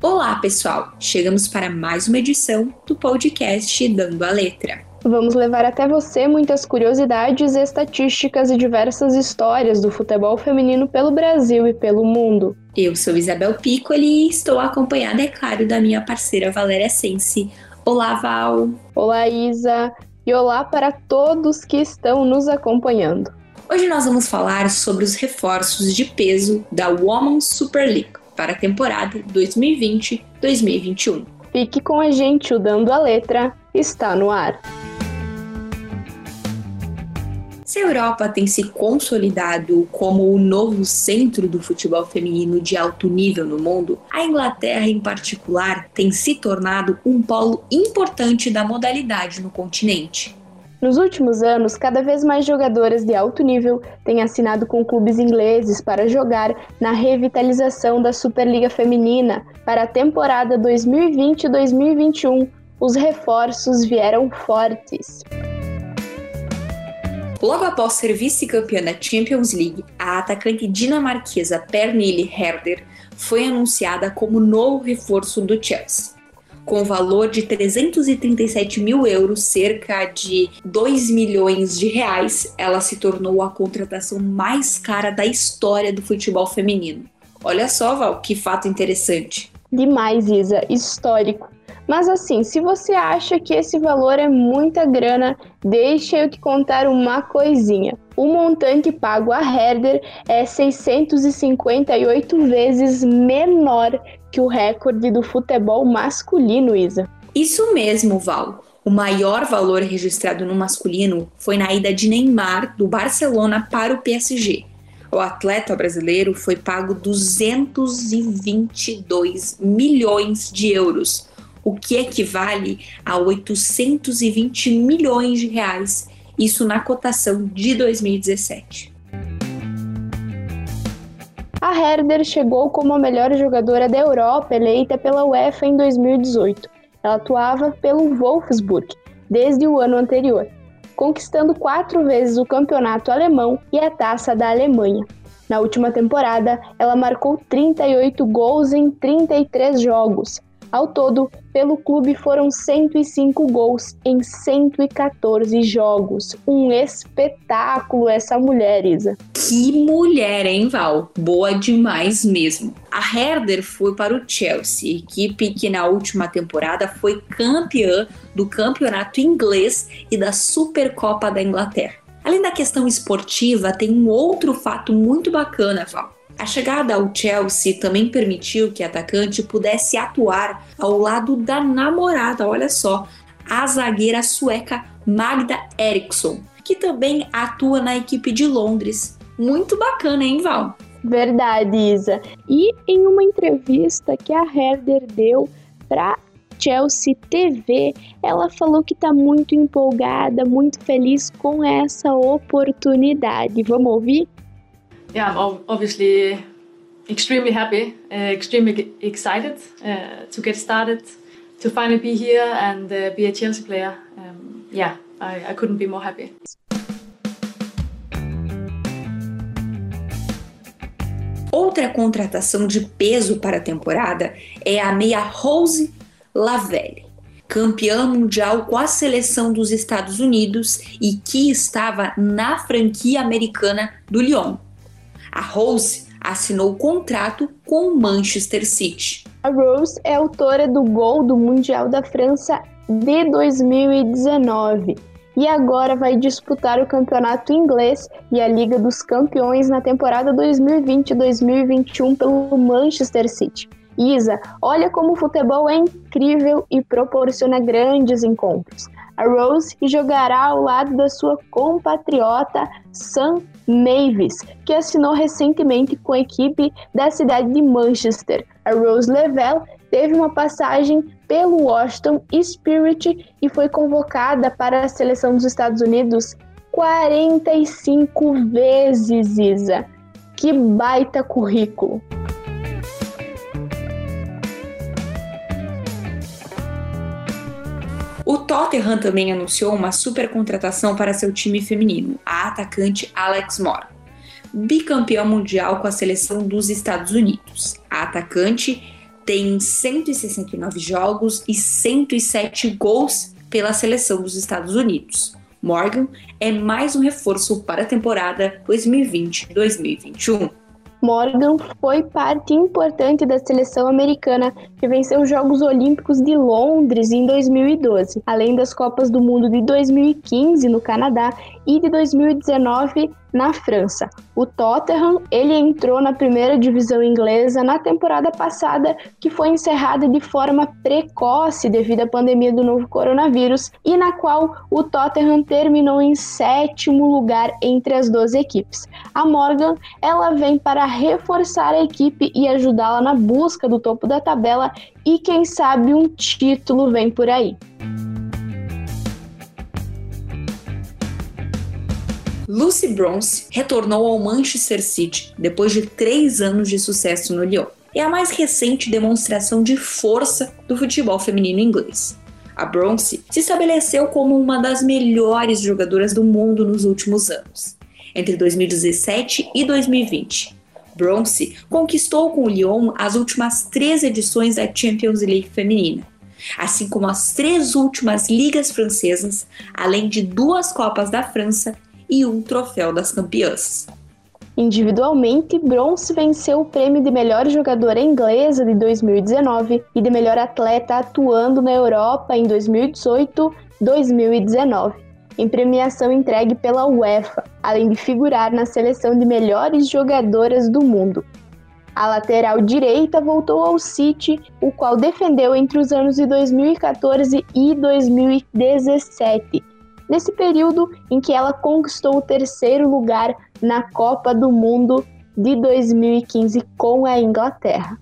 Olá, pessoal! Chegamos para mais uma edição do podcast Dando a Letra. Vamos levar até você muitas curiosidades, estatísticas e diversas histórias do futebol feminino pelo Brasil e pelo mundo. Eu sou Isabel Piccoli e estou acompanhada, é claro, da minha parceira Valéria Sense. Olá, Val! Olá, Isa! E olá para todos que estão nos acompanhando. Hoje nós vamos falar sobre os reforços de peso da Women's Super League para a temporada 2020-2021. Fique com a gente, o Dando a Letra está no ar. Se a Europa tem se consolidado como o novo centro do futebol feminino de alto nível no mundo, a Inglaterra, em particular, tem se tornado um polo importante da modalidade no continente. Nos últimos anos, cada vez mais jogadoras de alto nível têm assinado com clubes ingleses para jogar na revitalização da Superliga Feminina para a temporada 2020-2021. Os reforços vieram fortes. Logo após ser vice-campeã da Champions League, a atacante dinamarquesa Pernille Herder foi anunciada como novo reforço do Chelsea com valor de 337 mil euros, cerca de 2 milhões de reais, ela se tornou a contratação mais cara da história do futebol feminino. Olha só, Val, que fato interessante. Demais, Isa, histórico. Mas assim, se você acha que esse valor é muita grana, deixa eu te contar uma coisinha. O montante pago a Herder é 658 vezes menor que o recorde do futebol masculino, Isa. Isso mesmo, Val. O maior valor registrado no masculino foi na ida de Neymar do Barcelona para o PSG. O atleta brasileiro foi pago 222 milhões de euros, o que equivale a 820 milhões de reais, isso na cotação de 2017. A Herder chegou como a melhor jogadora da Europa eleita pela UEFA em 2018. Ela atuava pelo Wolfsburg desde o ano anterior, conquistando quatro vezes o campeonato alemão e a taça da Alemanha. Na última temporada, ela marcou 38 gols em 33 jogos, ao todo, pelo clube foram 105 gols em 114 jogos. Um espetáculo essa mulher, Isa. Que mulher, hein, Val? Boa demais mesmo. A Herder foi para o Chelsea, equipe que na última temporada foi campeã do campeonato inglês e da Supercopa da Inglaterra. Além da questão esportiva, tem um outro fato muito bacana, Val. A chegada ao Chelsea também permitiu que a atacante pudesse atuar ao lado da namorada, olha só, a zagueira sueca Magda Eriksson, que também atua na equipe de Londres. Muito bacana, hein, Val? Verdade, Isa. E em uma entrevista que a Herder deu para Chelsea TV, ela falou que está muito empolgada, muito feliz com essa oportunidade. Vamos ouvir? Yeah, I'm obviously extremely happy, uh, extremely excited uh, to get started, to finally be here and uh, be a Chelsea player. Um, yeah, I, I couldn't be more happy. Outra contratação de peso para a temporada é a meia Rose Lavelle, campeã mundial com a seleção dos Estados Unidos e que estava na franquia americana do Lyon. A Rose assinou contrato com o Manchester City. A Rose é autora do gol do Mundial da França de 2019 e agora vai disputar o campeonato inglês e a Liga dos Campeões na temporada 2020-2021 pelo Manchester City. Isa, olha como o futebol é incrível e proporciona grandes encontros. A Rose jogará ao lado da sua compatriota Sam Mavis, que assinou recentemente com a equipe da cidade de Manchester. A Rose Lavelle teve uma passagem pelo Washington Spirit e foi convocada para a seleção dos Estados Unidos 45 vezes, Isa. Que baita currículo! O Tottenham também anunciou uma super contratação para seu time feminino, a atacante Alex Moore. Bicampeã mundial com a seleção dos Estados Unidos. A atacante tem 169 jogos e 107 gols pela seleção dos Estados Unidos. Morgan é mais um reforço para a temporada 2020-2021. Morgan foi parte importante da seleção americana que venceu os Jogos Olímpicos de Londres em 2012, além das Copas do Mundo de 2015 no Canadá e de 2019 na França. O Tottenham, ele entrou na primeira divisão inglesa na temporada passada, que foi encerrada de forma precoce devido à pandemia do novo coronavírus e na qual o Tottenham terminou em sétimo lugar entre as 12 equipes. A Morgan, ela vem para reforçar a equipe e ajudá-la na busca do topo da tabela e quem sabe um título vem por aí. Lucy Bronze retornou ao Manchester City depois de três anos de sucesso no Lyon. É a mais recente demonstração de força do futebol feminino inglês. A Bronze se estabeleceu como uma das melhores jogadoras do mundo nos últimos anos. Entre 2017 e 2020, Bronze conquistou com o Lyon as últimas três edições da Champions League feminina, assim como as três últimas ligas francesas, além de duas Copas da França e um troféu das campeãs. Individualmente, Bronze venceu o prêmio de melhor jogadora inglesa de 2019 e de melhor atleta atuando na Europa em 2018-2019, em premiação entregue pela UEFA, além de figurar na seleção de melhores jogadoras do mundo. A lateral direita voltou ao City, o qual defendeu entre os anos de 2014 e 2017 nesse período em que ela conquistou o terceiro lugar na Copa do Mundo de 2015 com a Inglaterra.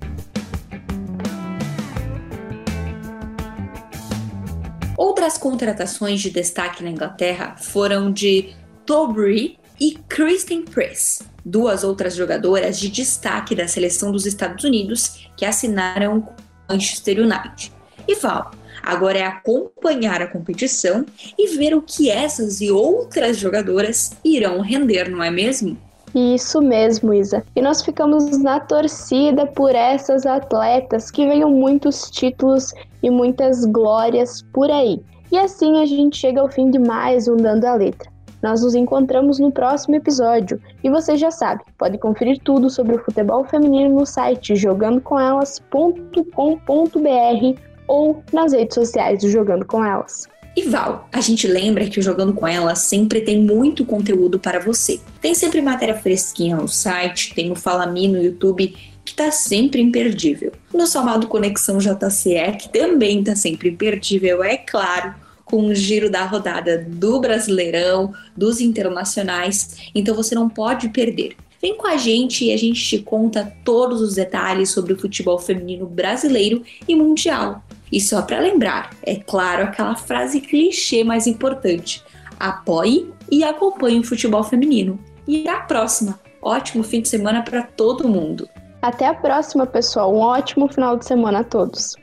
Outras contratações de destaque na Inglaterra foram de Tobry e Kristen Press, duas outras jogadoras de destaque da seleção dos Estados Unidos que assinaram com Manchester United. E Val, Agora é acompanhar a competição e ver o que essas e outras jogadoras irão render, não é mesmo? Isso mesmo, Isa. E nós ficamos na torcida por essas atletas que venham muitos títulos e muitas glórias por aí. E assim a gente chega ao fim de mais um Dando a Letra. Nós nos encontramos no próximo episódio. E você já sabe, pode conferir tudo sobre o futebol feminino no site jogandocomelas.com.br ou nas redes sociais do Jogando com Elas. E Val, a gente lembra que o Jogando com Elas sempre tem muito conteúdo para você. Tem sempre matéria fresquinha no site, tem o Fala Me no YouTube, que tá sempre imperdível. Nosso amado Conexão JCE, que também tá sempre imperdível, é claro, com o giro da rodada do Brasileirão, dos internacionais, então você não pode perder. Vem com a gente e a gente te conta todos os detalhes sobre o futebol feminino brasileiro e mundial. E só para lembrar, é claro aquela frase clichê mais importante: apoie e acompanhe o futebol feminino. E a próxima. Ótimo fim de semana para todo mundo. Até a próxima, pessoal. Um ótimo final de semana a todos.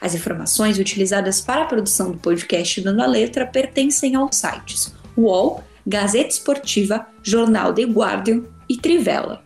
As informações utilizadas para a produção do podcast Dando a Letra pertencem aos sites UOL, Gazeta Esportiva, Jornal The Guardian e Trivela.